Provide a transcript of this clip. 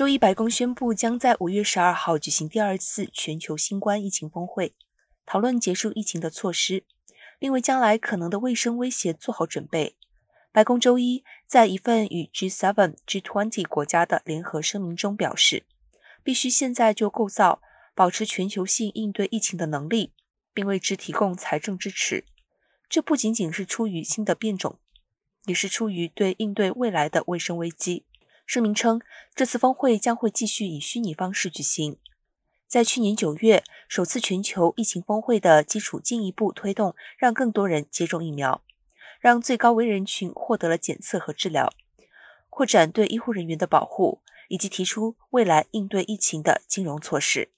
周一，白宫宣布将在五月十二号举行第二次全球新冠疫情峰会，讨论结束疫情的措施，并为将来可能的卫生威胁做好准备。白宫周一在一份与 G7、G20 国家的联合声明中表示，必须现在就构造保持全球性应对疫情的能力，并为之提供财政支持。这不仅仅是出于新的变种，也是出于对应对未来的卫生危机。声明称，这次峰会将会继续以虚拟方式举行。在去年九月首次全球疫情峰会的基础进一步推动，让更多人接种疫苗。让最高危人群获得了检测和治疗，扩展对医护人员的保护，以及提出未来应对疫情的金融措施。